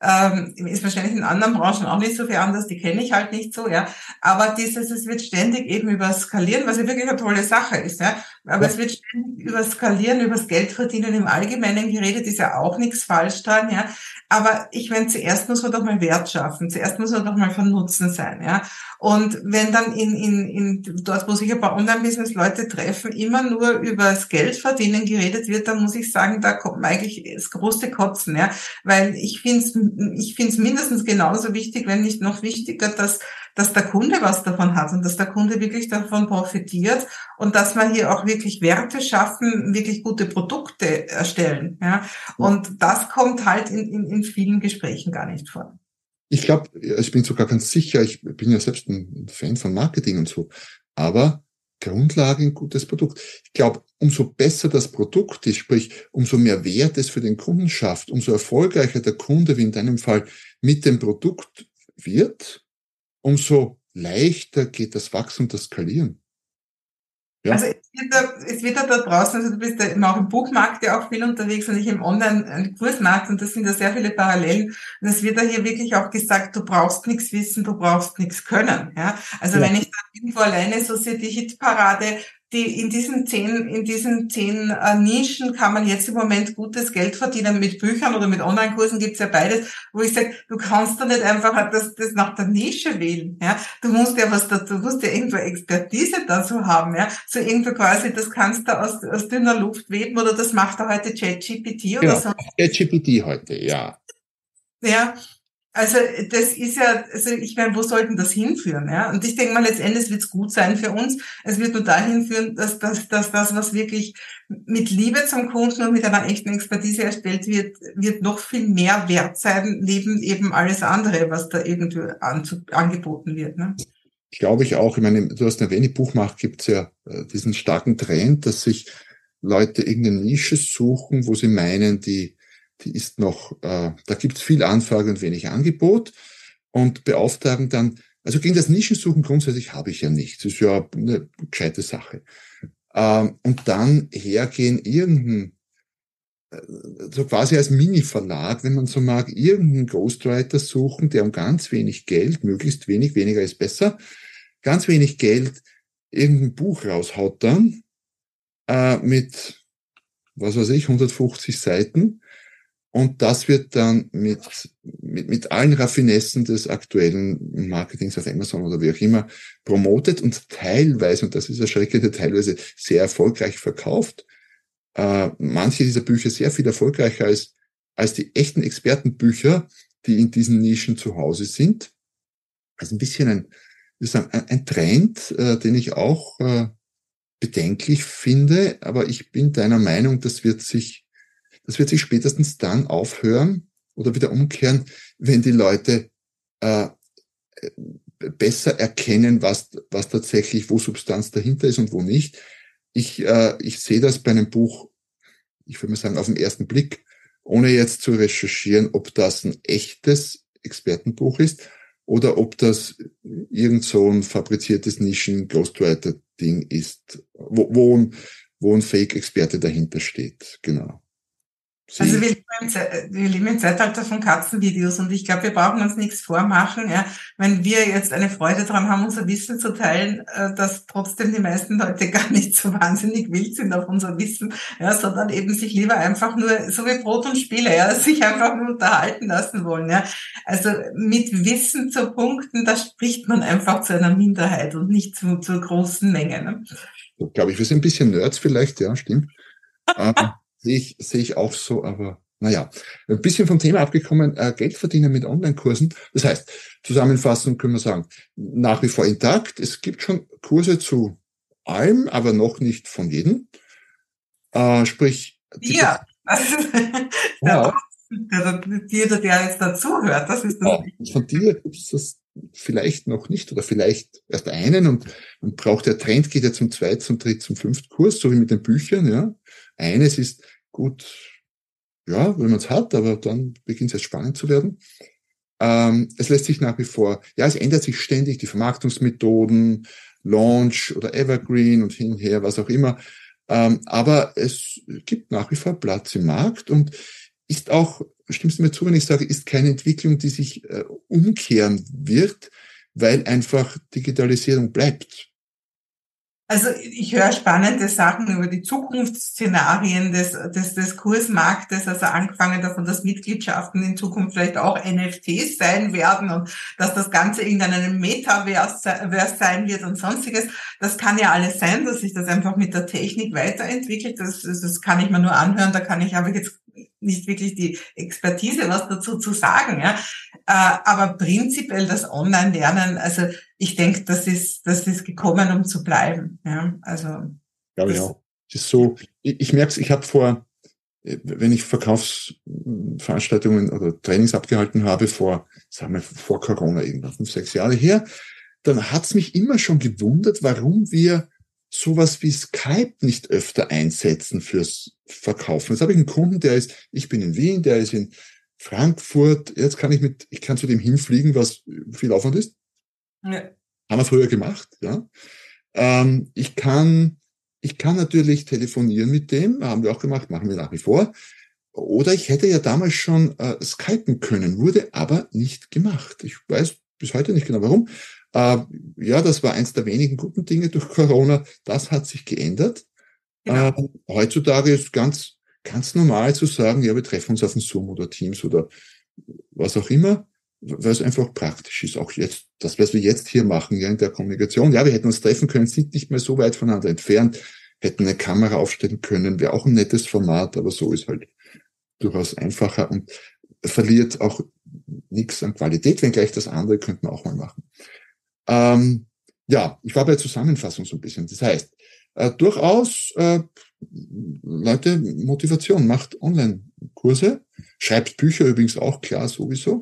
ähm, ist wahrscheinlich in anderen Branchen auch nicht so viel anders, die kenne ich halt nicht so, ja. Aber dieses, es wird ständig eben über Skalieren, was ja wirklich eine tolle Sache ist, ja. Aber ja. es wird ständig über Skalieren, über das Geldverdienen im Allgemeinen geredet, ist ja auch nichts falsch dran, ja. Aber ich meine, zuerst muss man doch mal Wert schaffen, zuerst muss man doch mal von Nutzen sein, ja. Und wenn dann in, in, in dort, wo sich ein paar Online-Business-Leute treffen, immer nur über das Geldverdienen geredet wird, dann muss ich sagen, da kommt eigentlich das große Kotzen, ja. Weil ich finde es ich finde es mindestens genauso wichtig, wenn nicht noch wichtiger, dass, dass der Kunde was davon hat und dass der Kunde wirklich davon profitiert und dass wir hier auch wirklich Werte schaffen, wirklich gute Produkte erstellen. Ja? Und das kommt halt in, in, in vielen Gesprächen gar nicht vor. Ich glaube, ich bin sogar ganz sicher, ich bin ja selbst ein Fan von Marketing und so, aber Grundlage ein gutes Produkt. Ich glaube, umso besser das Produkt ist, sprich, umso mehr Wert es für den Kunden schafft, umso erfolgreicher der Kunde, wie in deinem Fall, mit dem Produkt wird, umso leichter geht das Wachstum, das Skalieren. Ja. Also es wird, da, es wird da, da draußen, also du bist da immer auch im Buchmarkt ja auch viel unterwegs und ich im Online-Kursmarkt und das sind da sehr viele Parallelen. Und es wird da hier wirklich auch gesagt, du brauchst nichts wissen, du brauchst nichts können. Ja? Also ja. wenn ich da irgendwo alleine so sehe, die Hitparade die in diesen zehn, in diesen zehn äh, Nischen kann man jetzt im Moment gutes Geld verdienen. Mit Büchern oder mit Online-Kursen gibt's ja beides, wo ich sage, du kannst da nicht einfach das, das nach der Nische wählen. Ja? Du musst ja was dazu, du musst ja irgendwo Expertise dazu haben. Ja? So irgendwo quasi, das kannst du aus, aus dünner Luft weben oder das macht er heute ChatGPT oder genau, so. ChatGPT heute, ja. Ja, also das ist ja, also ich meine, wo sollten das hinführen? Ja? Und ich denke mal, letztendlich wird es gut sein für uns. Es wird nur dahin führen, dass, dass, dass das, was wirklich mit Liebe zum Kunden und mit einer echten Expertise erstellt wird, wird noch viel mehr wert sein, neben eben alles andere, was da irgendwie an, angeboten wird. Ne? Glaube ich auch. Ich meine, du hast eine wenig Buchmacht, gibt es ja äh, diesen starken Trend, dass sich Leute irgendeine Nische suchen, wo sie meinen, die die ist noch, äh, da gibt es viel Anfrage und wenig Angebot und beauftragen dann, also gegen das Nischensuchen grundsätzlich habe ich ja nichts, ist ja eine gescheite Sache. Ähm, und dann hergehen irgendein, äh, so quasi als Mini-Verlag, wenn man so mag, irgendeinen Ghostwriter suchen, der um ganz wenig Geld, möglichst wenig, weniger ist besser, ganz wenig Geld irgendein Buch raushaut dann äh, mit, was weiß ich, 150 Seiten und das wird dann mit, mit, mit allen Raffinessen des aktuellen Marketings auf Amazon oder wie auch immer promotet und teilweise, und das ist erschreckend, teilweise sehr erfolgreich verkauft. Äh, manche dieser Bücher sehr viel erfolgreicher als, als die echten Expertenbücher, die in diesen Nischen zu Hause sind. Also ein bisschen ein, ein, ein Trend, äh, den ich auch äh, bedenklich finde, aber ich bin deiner Meinung, das wird sich das wird sich spätestens dann aufhören oder wieder umkehren, wenn die Leute äh, besser erkennen, was, was tatsächlich, wo Substanz dahinter ist und wo nicht. Ich, äh, ich sehe das bei einem Buch, ich würde mal sagen, auf den ersten Blick, ohne jetzt zu recherchieren, ob das ein echtes Expertenbuch ist oder ob das irgend so ein fabriziertes Nischen-Ghostwriter-Ding ist, wo, wo, ein, wo ein Fake-Experte dahinter steht. Genau. Also wir leben, im, wir leben im Zeitalter von Katzenvideos und ich glaube, wir brauchen uns nichts vormachen. Ja. Wenn wir jetzt eine Freude daran haben, unser Wissen zu teilen, äh, dass trotzdem die meisten Leute gar nicht so wahnsinnig wild sind auf unser Wissen, ja, sondern eben sich lieber einfach nur, so wie Brot und Spiele, ja, sich einfach nur unterhalten lassen wollen. Ja. Also mit Wissen zu punkten, da spricht man einfach zu einer Minderheit und nicht zu, zur großen Menge. Ne? Glaube ich, wir sind ein bisschen Nerds vielleicht, ja, stimmt. Sehe ich, sehe ich auch so, aber naja, ein bisschen vom Thema abgekommen, äh, Geld verdienen mit Online-Kursen. Das heißt, zusammenfassend können wir sagen, nach wie vor intakt. Es gibt schon Kurse zu allem, aber noch nicht von jedem. Äh, sprich, ja. ja. Jeder, der jetzt dazuhört, das ist das. Ja, von dir gibt es das vielleicht noch nicht oder vielleicht erst einen und man braucht der Trend geht ja zum zweiten, zum dritten, zum fünften Kurs, so wie mit den Büchern, ja. Eines ist gut, ja, wenn man es hat, aber dann beginnt es jetzt spannend zu werden. Ähm, es lässt sich nach wie vor, ja, es ändert sich ständig, die Vermarktungsmethoden, Launch oder Evergreen und hinher, was auch immer. Ähm, aber es gibt nach wie vor Platz im Markt und ist auch, stimmst du mir zu, wenn ich sage, ist keine Entwicklung, die sich äh, umkehren wird, weil einfach Digitalisierung bleibt. Also ich höre spannende Sachen über die Zukunftsszenarien des, des, des Kursmarktes, also angefangen davon, dass Mitgliedschaften in Zukunft vielleicht auch NFTs sein werden und dass das Ganze irgendein Metaverse sein wird und sonstiges. Das kann ja alles sein, dass sich das einfach mit der Technik weiterentwickelt. Das, das kann ich mir nur anhören, da kann ich aber jetzt nicht wirklich die Expertise, was dazu zu sagen. Ja. Äh, aber prinzipiell das Online-Lernen, also ich denke, das ist, das ist gekommen, um zu bleiben. Ja. Also glaube ich auch. Das ist so, ich, ich merke es, ich habe vor, äh, wenn ich Verkaufsveranstaltungen oder Trainings abgehalten habe, vor, sagen wir, vor Corona irgendwann, fünf, sechs Jahre her, dann hat's mich immer schon gewundert, warum wir sowas wie Skype nicht öfter einsetzen fürs Verkaufen. Jetzt habe ich einen Kunden, der ist, ich bin in Wien, der ist in Frankfurt, jetzt kann ich mit, ich kann zu dem hinfliegen, was viel Aufwand ist. Ja. Haben wir früher gemacht, ja. Ähm, ich kann, ich kann natürlich telefonieren mit dem, haben wir auch gemacht, machen wir nach wie vor. Oder ich hätte ja damals schon äh, skypen können, wurde aber nicht gemacht. Ich weiß bis heute nicht genau warum. Äh, ja, das war eins der wenigen guten Dinge durch Corona. Das hat sich geändert. Genau. Äh, heutzutage ist ganz, ganz normal zu sagen, ja, wir treffen uns auf dem Zoom oder Teams oder was auch immer, weil es einfach praktisch ist. Auch jetzt, das, was wir jetzt hier machen, ja, in der Kommunikation. Ja, wir hätten uns treffen können, sind nicht mehr so weit voneinander entfernt, hätten eine Kamera aufstellen können, wäre auch ein nettes Format, aber so ist halt durchaus einfacher und verliert auch nichts an Qualität, wenngleich das andere könnte man auch mal machen. Ähm, ja, ich war bei der Zusammenfassung so ein bisschen. Das heißt, äh, durchaus, äh, Leute, Motivation, macht Online-Kurse, schreibt Bücher übrigens auch, klar, sowieso.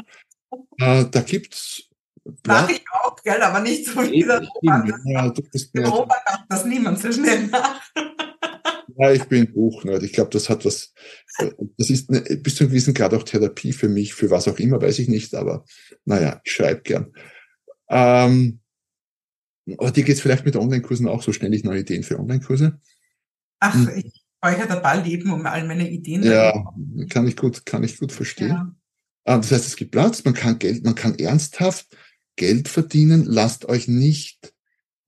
Äh, da gibt's Mach ich auch, gell, aber nicht so wie der Robert. Ja, du bist der Robert macht das niemand so schnell nach. Ja, ich bin Buchnerd. Ich glaube, das hat was, äh, das ist eine, bis zu einem gewissen Grad auch Therapie für mich, für was auch immer, weiß ich nicht, aber naja, ich schreibe gern. Ähm, aber dir geht's vielleicht mit Online-Kursen auch so ständig neue Ideen für Online-Kurse? Ach, hm. ich speichere der Ball leben um all meine Ideen. Ja, kann ich gut, kann ich gut verstehen. Ja. Ah, das heißt, es gibt Platz, man kann Geld, man kann ernsthaft Geld verdienen. Lasst euch nicht,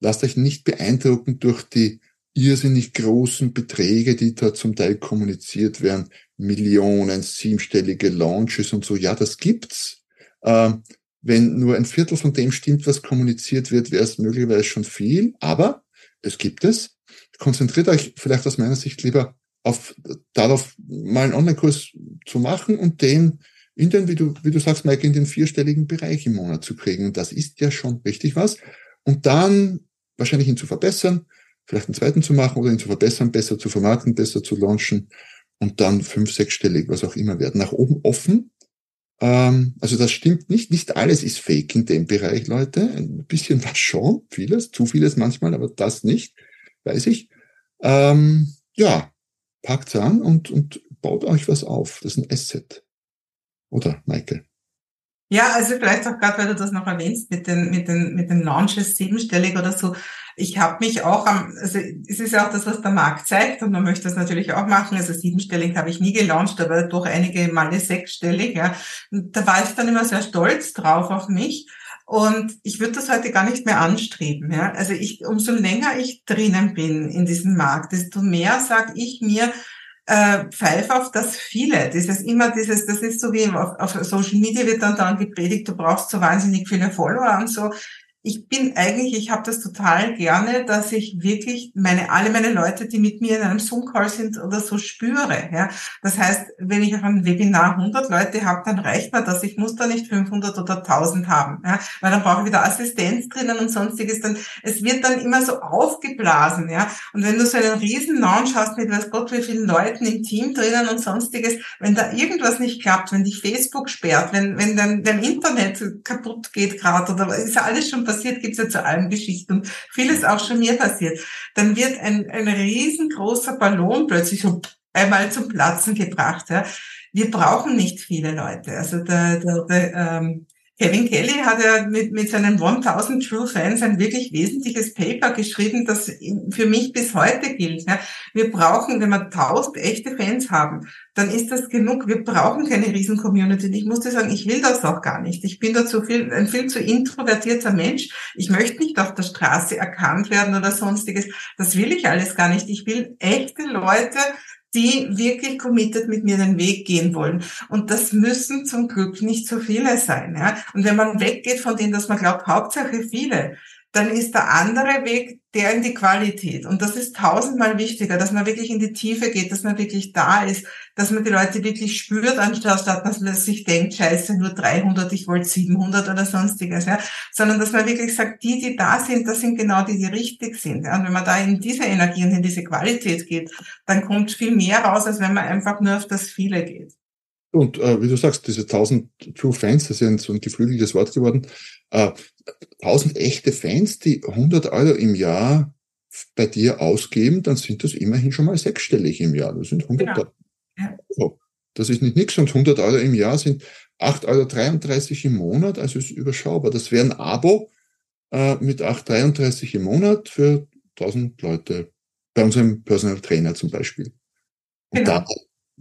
lasst euch nicht beeindrucken durch die irrsinnig großen Beträge, die da zum Teil kommuniziert werden. Millionen, siebenstellige Launches und so. Ja, das gibt's. Ähm, wenn nur ein Viertel von dem stimmt, was kommuniziert wird, wäre es möglicherweise schon viel, aber es gibt es. Konzentriert euch vielleicht aus meiner Sicht lieber auf, darauf, mal einen Online-Kurs zu machen und den in den, wie du, wie du sagst, Mike, in den vierstelligen Bereich im Monat zu kriegen. Und das ist ja schon richtig was. Und dann wahrscheinlich ihn zu verbessern, vielleicht einen zweiten zu machen oder ihn zu verbessern, besser zu vermarkten, besser zu launchen und dann fünf, sechsstellig, was auch immer werden. Nach oben offen, ähm, also das stimmt nicht. Nicht alles ist fake in dem Bereich, Leute. Ein bisschen was schon, vieles, zu vieles manchmal, aber das nicht, weiß ich. Ähm, ja, packt's an und, und baut euch was auf. Das ist ein Asset. Oder, Michael? Ja, also vielleicht auch gerade, weil du das noch erwähnst mit den mit den mit den Launches siebenstellig oder so. Ich habe mich auch am, also es ist ja auch das, was der Markt zeigt und man möchte das natürlich auch machen. Also siebenstellig habe ich nie gelauncht, aber doch einige Male sechsstellig. Ja, da war ich dann immer sehr stolz drauf auf mich. Und ich würde das heute gar nicht mehr anstreben. Ja? Also ich, umso länger ich drinnen bin in diesem Markt, desto mehr sage ich mir, äh, pfeif auf das viele. Dieses immer dieses, das ist so wie auf, auf Social Media wird dann dann gepredigt, du brauchst so wahnsinnig viele Follower und so ich bin eigentlich, ich habe das total gerne, dass ich wirklich meine alle meine Leute, die mit mir in einem Zoom-Call sind oder so spüre. Ja, das heißt, wenn ich auf einem Webinar 100 Leute habe, dann reicht mir das. Ich muss da nicht 500 oder 1000 haben, ja, weil dann brauche ich wieder Assistenz drinnen und sonstiges. Dann es wird dann immer so aufgeblasen, ja. Und wenn du so einen riesen Launch hast mit weiß Gott wie vielen Leuten im Team drinnen und sonstiges, wenn da irgendwas nicht klappt, wenn dich Facebook sperrt, wenn wenn dein, dein Internet kaputt geht gerade oder ist ja alles schon passiert, gibt es ja zu allen Geschichten. Vieles auch schon mir passiert. Dann wird ein, ein riesengroßer Ballon plötzlich einmal zum Platzen gebracht. Ja. Wir brauchen nicht viele Leute. Also der, der, der, ähm, Kevin Kelly hat ja mit, mit seinen 1000 True Fans ein wirklich wesentliches Paper geschrieben, das für mich bis heute gilt. Wir brauchen, wenn wir 1000 echte Fans haben, dann ist das genug. Wir brauchen keine Riesen-Community. Ich muss dir sagen, ich will das auch gar nicht. Ich bin dazu viel, ein viel zu introvertierter Mensch. Ich möchte nicht auf der Straße erkannt werden oder sonstiges. Das will ich alles gar nicht. Ich will echte Leute, die wirklich committed mit mir den Weg gehen wollen. Und das müssen zum Glück nicht so viele sein. Ja? Und wenn man weggeht von denen, dass man glaubt, Hauptsache viele, dann ist der andere Weg der in die Qualität. Und das ist tausendmal wichtiger, dass man wirklich in die Tiefe geht, dass man wirklich da ist, dass man die Leute wirklich spürt, anstatt dass man sich denkt, scheiße, nur 300, ich wollte 700 oder sonstiges, ja. Sondern dass man wirklich sagt, die, die da sind, das sind genau die, die richtig sind. Ja? Und wenn man da in diese Energie und in diese Qualität geht, dann kommt viel mehr raus, als wenn man einfach nur auf das Viele geht. Und äh, wie du sagst, diese 1000 True Fans, das ist ja so ein geflügeltes Wort geworden, äh, 1000 echte Fans, die 100 Euro im Jahr bei dir ausgeben, dann sind das immerhin schon mal sechsstellig im Jahr. Das sind 100 genau. Euro. Das ist nicht nichts und 100 Euro im Jahr sind 8,33 Euro im Monat, also ist überschaubar. Das wäre ein Abo äh, mit 8,33 Euro im Monat für 1000 Leute. Bei unserem Personal Trainer zum Beispiel. Und genau. da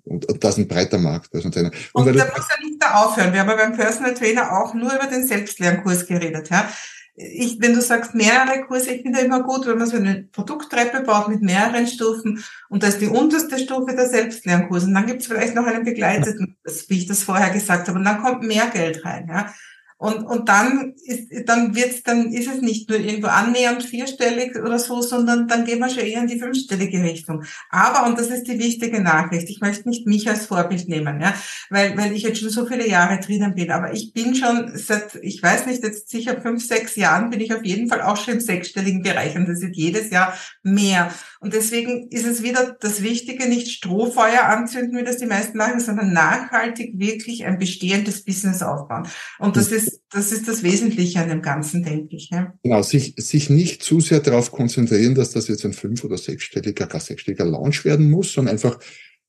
und, und das ist ein breiter Markt. Das ist ein und, und da muss ja nicht da aufhören. Wir haben ja beim Personal Trainer auch nur über den Selbstlernkurs geredet. Ja? Ich, wenn du sagst mehrere Kurse, ich finde immer gut, wenn man so eine Produkttreppe baut mit mehreren Stufen und da ist die unterste Stufe der Selbstlernkurs und dann gibt es vielleicht noch einen begleiteten, wie ich das vorher gesagt habe, und dann kommt mehr Geld rein. Ja? Und, und dann ist, dann wird's, dann ist es nicht nur irgendwo annähernd vierstellig oder so, sondern dann gehen wir schon eher in die fünfstellige Richtung. Aber, und das ist die wichtige Nachricht, ich möchte nicht mich als Vorbild nehmen, ja, weil, weil ich jetzt schon so viele Jahre drinnen bin, aber ich bin schon seit, ich weiß nicht, jetzt sicher fünf, sechs Jahren bin ich auf jeden Fall auch schon im sechsstelligen Bereich und das wird jedes Jahr mehr. Und deswegen ist es wieder das Wichtige, nicht Strohfeuer anzünden, wie das die meisten machen, sondern nachhaltig wirklich ein bestehendes Business aufbauen. Und das ist das ist das Wesentliche an dem Ganzen, denke ich. Ja. Genau, sich, sich nicht zu sehr darauf konzentrieren, dass das jetzt ein fünf- oder sechsstelliger, gar sechsstelliger Launch werden muss, sondern einfach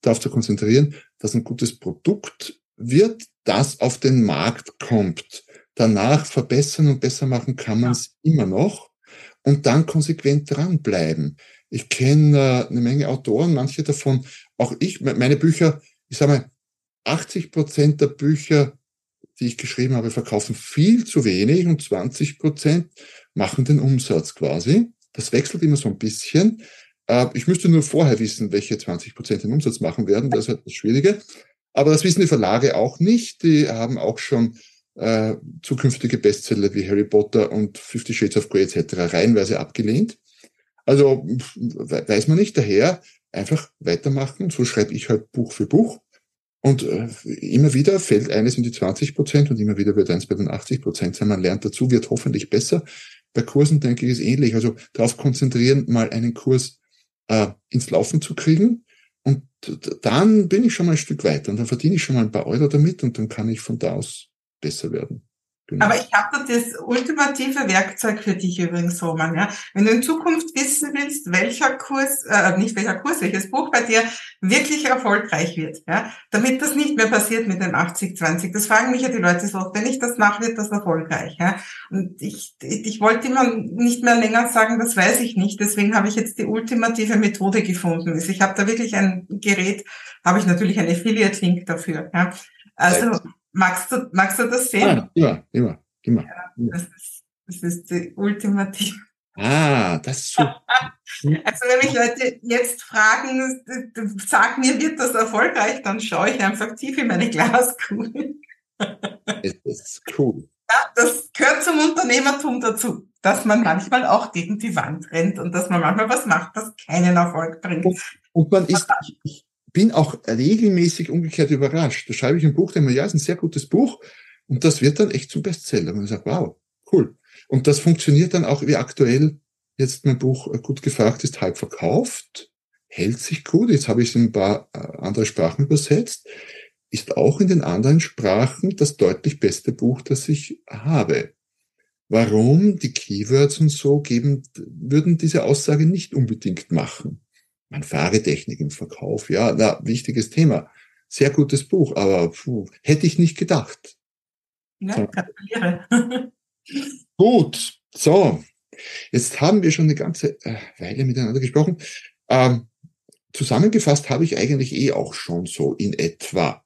darauf zu konzentrieren, dass ein gutes Produkt wird, das auf den Markt kommt. Danach verbessern und besser machen kann man es ja. immer noch und dann konsequent dranbleiben. Ich kenne äh, eine Menge Autoren, manche davon, auch ich, meine Bücher, ich sage mal, 80 Prozent der Bücher die ich geschrieben habe, verkaufen viel zu wenig und 20 Prozent machen den Umsatz quasi. Das wechselt immer so ein bisschen. Äh, ich müsste nur vorher wissen, welche 20 Prozent den Umsatz machen werden. Das ist halt das Schwierige. Aber das wissen die Verlage auch nicht. Die haben auch schon äh, zukünftige Bestseller wie Harry Potter und Fifty Shades of Grey etc. reihenweise abgelehnt. Also weiß man nicht. Daher einfach weitermachen. So schreibe ich halt Buch für Buch. Und äh, immer wieder fällt eines in die 20 Prozent und immer wieder wird eins bei den 80 Prozent sein. Man lernt dazu, wird hoffentlich besser. Bei Kursen, denke ich, ist ähnlich. Also darauf konzentrieren, mal einen Kurs äh, ins Laufen zu kriegen. Und dann bin ich schon mal ein Stück weiter und dann verdiene ich schon mal ein paar Euro damit und dann kann ich von da aus besser werden. Genau. Aber ich habe da das ultimative Werkzeug für dich übrigens, Roman. Ja? Wenn du in Zukunft wissen willst, welcher Kurs, äh, nicht welcher Kurs, welches Buch bei dir wirklich erfolgreich wird, ja, damit das nicht mehr passiert mit dem 80-20. Das fragen mich ja die Leute so, wenn ich das mache, wird das erfolgreich. Ja? Und ich, ich, ich wollte immer nicht mehr länger sagen, das weiß ich nicht. Deswegen habe ich jetzt die ultimative Methode gefunden. Also ich habe da wirklich ein Gerät, habe ich natürlich einen Affiliate-Link dafür. Ja? Also Magst du, magst du das sehen? Ah, immer, immer, immer. Ja, das, ist, das ist die ultimative. Ah, das ist so. also wenn mich Leute jetzt fragen, sag mir, wird das erfolgreich, dann schaue ich einfach tief in meine Glaskugel. das ist cool. Ja, das gehört zum Unternehmertum dazu, dass man manchmal auch gegen die Wand rennt und dass man manchmal was macht, das keinen Erfolg bringt. Und, man ist, ich, bin auch regelmäßig umgekehrt überrascht. Da schreibe ich ein Buch, denke mir, ja, ist ein sehr gutes Buch. Und das wird dann echt zum Bestseller. Und ich sage, wow, cool. Und das funktioniert dann auch wie aktuell jetzt mein Buch äh, gut gefragt ist, halb verkauft, hält sich gut. Jetzt habe ich es in ein paar äh, andere Sprachen übersetzt. Ist auch in den anderen Sprachen das deutlich beste Buch, das ich habe. Warum? Die Keywords und so geben, würden diese Aussage nicht unbedingt machen. Man Fahrtechnik im Verkauf, ja, na, wichtiges Thema. Sehr gutes Buch, aber puh, hätte ich nicht gedacht. Ja, gratuliere. Gut, so. Jetzt haben wir schon eine ganze äh, Weile miteinander gesprochen. Ähm, zusammengefasst habe ich eigentlich eh auch schon so in etwa.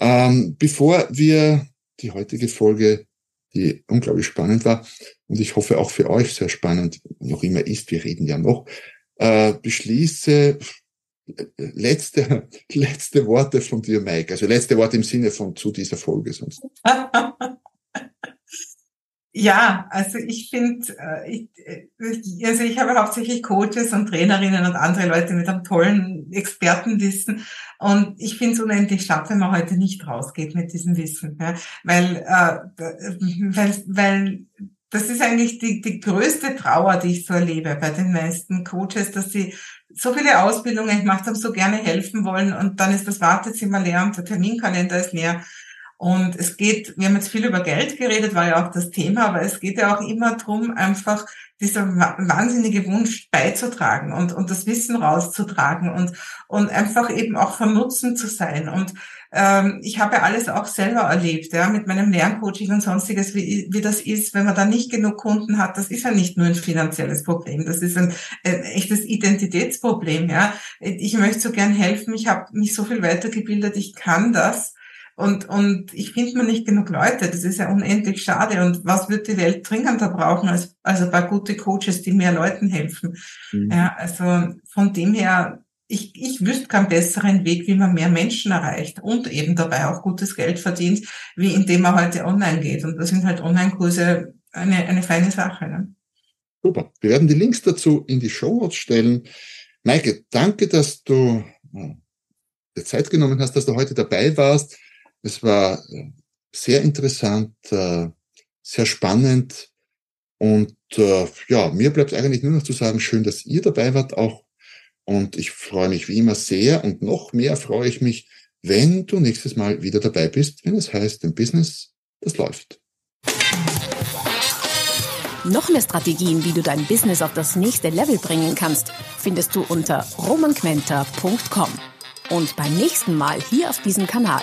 Ähm, bevor wir die heutige Folge, die unglaublich spannend war und ich hoffe auch für euch sehr spannend noch immer ist, wir reden ja noch, äh, beschließe äh, letzte, letzte Worte von dir, Mike. Also letzte Worte im Sinne von zu dieser Folge sonst. Ja, also ich finde, äh, äh, also ich habe hauptsächlich Coaches und Trainerinnen und andere Leute mit einem tollen Expertenwissen und ich finde es unendlich schade, wenn man heute nicht rausgeht mit diesem Wissen, ja, weil, äh, weil, weil das ist eigentlich die, die größte Trauer, die ich so erlebe bei den meisten Coaches, dass sie so viele Ausbildungen gemacht haben, so gerne helfen wollen und dann ist das Wartezimmer leer und der Terminkalender ist leer und es geht, wir haben jetzt viel über Geld geredet, war ja auch das Thema, aber es geht ja auch immer drum, einfach dieser wahnsinnige Wunsch beizutragen und, und das Wissen rauszutragen und, und einfach eben auch von Nutzen zu sein. Und ähm, ich habe ja alles auch selber erlebt, ja, mit meinem Lerncoaching und sonstiges, wie, wie das ist, wenn man da nicht genug Kunden hat. Das ist ja nicht nur ein finanzielles Problem, das ist ein, ein echtes Identitätsproblem, ja. Ich möchte so gern helfen, ich habe mich so viel weitergebildet, ich kann das. Und, und ich finde mir nicht genug Leute. Das ist ja unendlich schade. Und was wird die Welt dringender brauchen als also ein paar gute Coaches, die mehr Leuten helfen? Mhm. Ja, also von dem her, ich, ich wüsste keinen besseren Weg, wie man mehr Menschen erreicht und eben dabei auch gutes Geld verdient, wie indem man heute online geht. Und das sind halt Online-Kurse eine, eine feine Sache. Ne? Super. Wir werden die Links dazu in die Show Notes stellen. Maike, danke, dass du äh, dir Zeit genommen hast, dass du heute dabei warst. Es war äh, sehr interessant, äh, sehr spannend und äh, ja, mir bleibt eigentlich nur noch zu sagen, schön, dass ihr dabei wart auch und ich freue mich wie immer sehr und noch mehr freue ich mich, wenn du nächstes Mal wieder dabei bist, wenn es heißt, im Business, das läuft. Noch mehr Strategien, wie du dein Business auf das nächste Level bringen kannst, findest du unter romanquenter.com. Und beim nächsten Mal hier auf diesem Kanal